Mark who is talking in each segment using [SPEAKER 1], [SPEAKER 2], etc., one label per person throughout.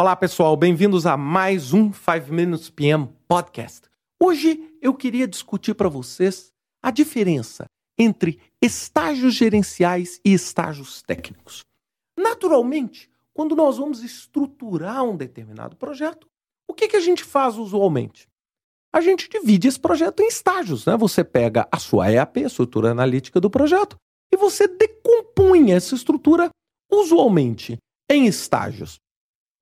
[SPEAKER 1] Olá, pessoal, bem-vindos a mais um 5 Minutes PM Podcast. Hoje eu queria discutir para vocês a diferença entre estágios gerenciais e estágios técnicos. Naturalmente, quando nós vamos estruturar um determinado projeto, o que, que a gente faz usualmente? A gente divide esse projeto em estágios. Né? Você pega a sua EAP, a estrutura analítica do projeto, e você decompõe essa estrutura usualmente em estágios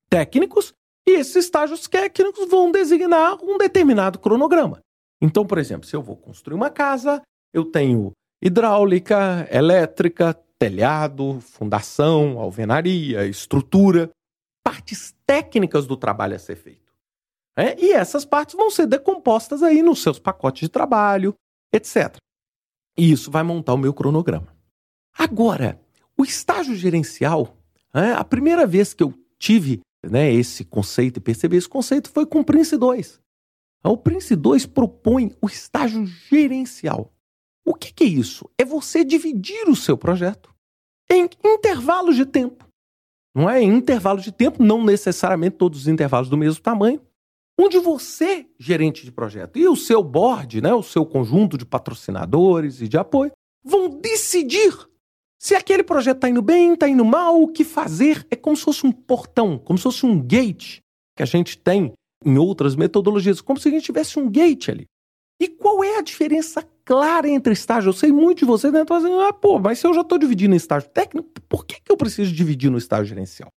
[SPEAKER 1] técnicos, e esses estágios técnicos vão designar um determinado cronograma. Então, por exemplo, se eu vou construir uma casa, eu tenho hidráulica, elétrica, telhado, fundação, alvenaria, estrutura, partes técnicas do trabalho a ser feito. É? E essas partes vão ser decompostas aí nos seus pacotes de trabalho, etc. E isso vai montar o meu cronograma. Agora, o estágio gerencial, é, a primeira vez que eu tive né, esse conceito e perceber esse conceito foi com o Prince 2. O Prince 2 propõe o estágio gerencial. O que, que é isso? É você dividir o seu projeto em intervalos de tempo. Não é? Em intervalos de tempo, não necessariamente todos os intervalos do mesmo tamanho, onde você, gerente de projeto, e o seu board, né, o seu conjunto de patrocinadores e de apoio, vão decidir se aquele projeto está indo bem, está indo mal, o que fazer é como se fosse um portão, como se fosse um gate que a gente tem em outras metodologias, como se a gente tivesse um gate ali. E qual é a diferença clara entre estágio? Eu sei muito de vocês né? estão dizendo, ah, pô, mas se eu já estou dividindo em estágio técnico, por que, que eu preciso dividir no estágio gerencial?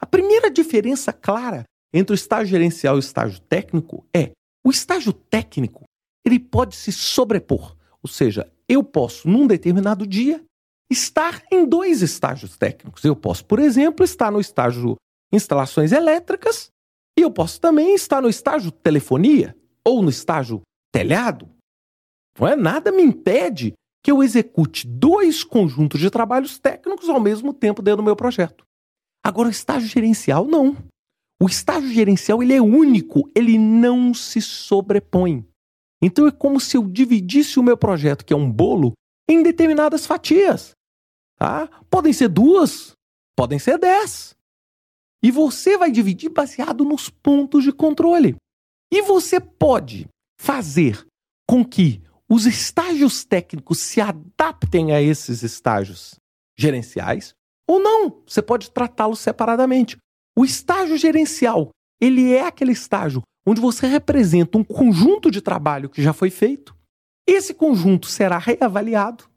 [SPEAKER 1] A primeira diferença clara entre o estágio gerencial e o estágio técnico é o estágio técnico ele pode se sobrepor. Ou seja, eu posso, num determinado dia, estar em dois estágios técnicos. Eu posso, por exemplo, estar no estágio instalações elétricas e eu posso também estar no estágio telefonia ou no estágio telhado. Não é nada me impede que eu execute dois conjuntos de trabalhos técnicos ao mesmo tempo dentro do meu projeto. Agora, o estágio gerencial não. O estágio gerencial ele é único, ele não se sobrepõe. Então é como se eu dividisse o meu projeto, que é um bolo, em determinadas fatias. Tá? Podem ser duas, podem ser dez. E você vai dividir baseado nos pontos de controle. E você pode fazer com que os estágios técnicos se adaptem a esses estágios gerenciais ou não. Você pode tratá-los separadamente. O estágio gerencial, ele é aquele estágio onde você representa um conjunto de trabalho que já foi feito. Esse conjunto será reavaliado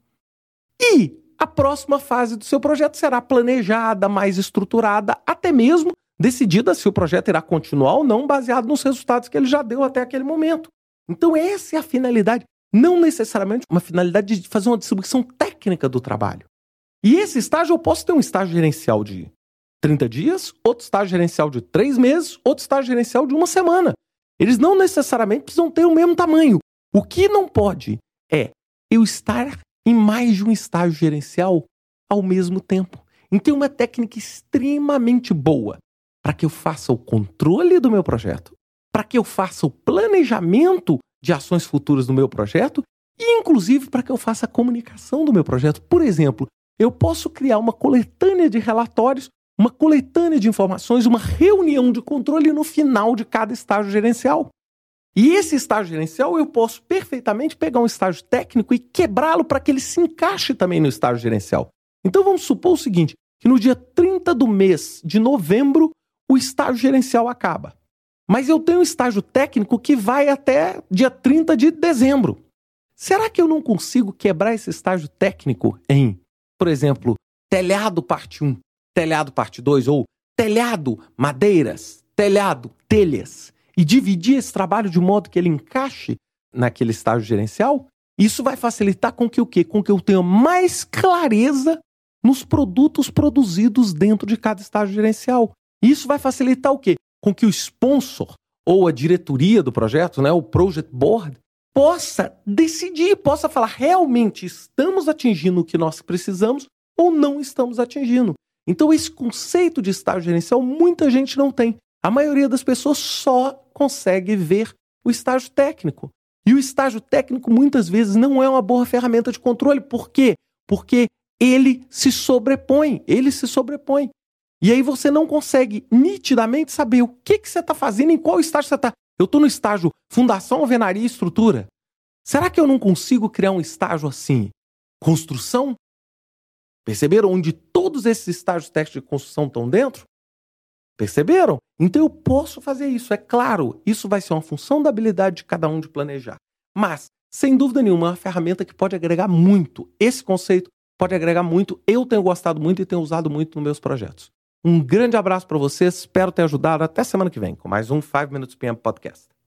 [SPEAKER 1] e a próxima fase do seu projeto será planejada, mais estruturada, até mesmo decidida se o projeto irá continuar ou não, baseado nos resultados que ele já deu até aquele momento. Então, essa é a finalidade, não necessariamente uma finalidade de fazer uma distribuição técnica do trabalho. E esse estágio, eu posso ter um estágio gerencial de 30 dias, outro estágio gerencial de 3 meses, outro estágio gerencial de uma semana. Eles não necessariamente precisam ter o mesmo tamanho. O que não pode é eu estar em mais de um estágio gerencial ao mesmo tempo. Então, uma técnica extremamente boa para que eu faça o controle do meu projeto, para que eu faça o planejamento de ações futuras do meu projeto e, inclusive, para que eu faça a comunicação do meu projeto. Por exemplo, eu posso criar uma coletânea de relatórios, uma coletânea de informações, uma reunião de controle no final de cada estágio gerencial. E esse estágio gerencial eu posso perfeitamente pegar um estágio técnico e quebrá-lo para que ele se encaixe também no estágio gerencial. Então vamos supor o seguinte: que no dia 30 do mês de novembro o estágio gerencial acaba. Mas eu tenho um estágio técnico que vai até dia 30 de dezembro. Será que eu não consigo quebrar esse estágio técnico em, por exemplo, telhado parte 1, telhado parte 2 ou telhado madeiras, telhado telhas? E dividir esse trabalho de modo que ele encaixe naquele estágio gerencial, isso vai facilitar com que o quê? Com que eu tenha mais clareza nos produtos produzidos dentro de cada estágio gerencial. Isso vai facilitar o quê? Com que o sponsor ou a diretoria do projeto, né, o project board, possa decidir, possa falar realmente estamos atingindo o que nós precisamos ou não estamos atingindo. Então esse conceito de estágio gerencial muita gente não tem. A maioria das pessoas só consegue ver o estágio técnico. E o estágio técnico muitas vezes não é uma boa ferramenta de controle. Por quê? Porque ele se sobrepõe, ele se sobrepõe. E aí você não consegue nitidamente saber o que, que você está fazendo, em qual estágio você está. Eu estou no estágio fundação, alvenaria e estrutura. Será que eu não consigo criar um estágio assim? Construção? Perceberam onde todos esses estágios técnicos de construção estão dentro? Perceberam? Então eu posso fazer isso. É claro, isso vai ser uma função da habilidade de cada um de planejar. Mas, sem dúvida nenhuma, é uma ferramenta que pode agregar muito. Esse conceito pode agregar muito. Eu tenho gostado muito e tenho usado muito nos meus projetos. Um grande abraço para vocês, espero ter ajudado. Até semana que vem com mais um 5 Minutes PM Podcast.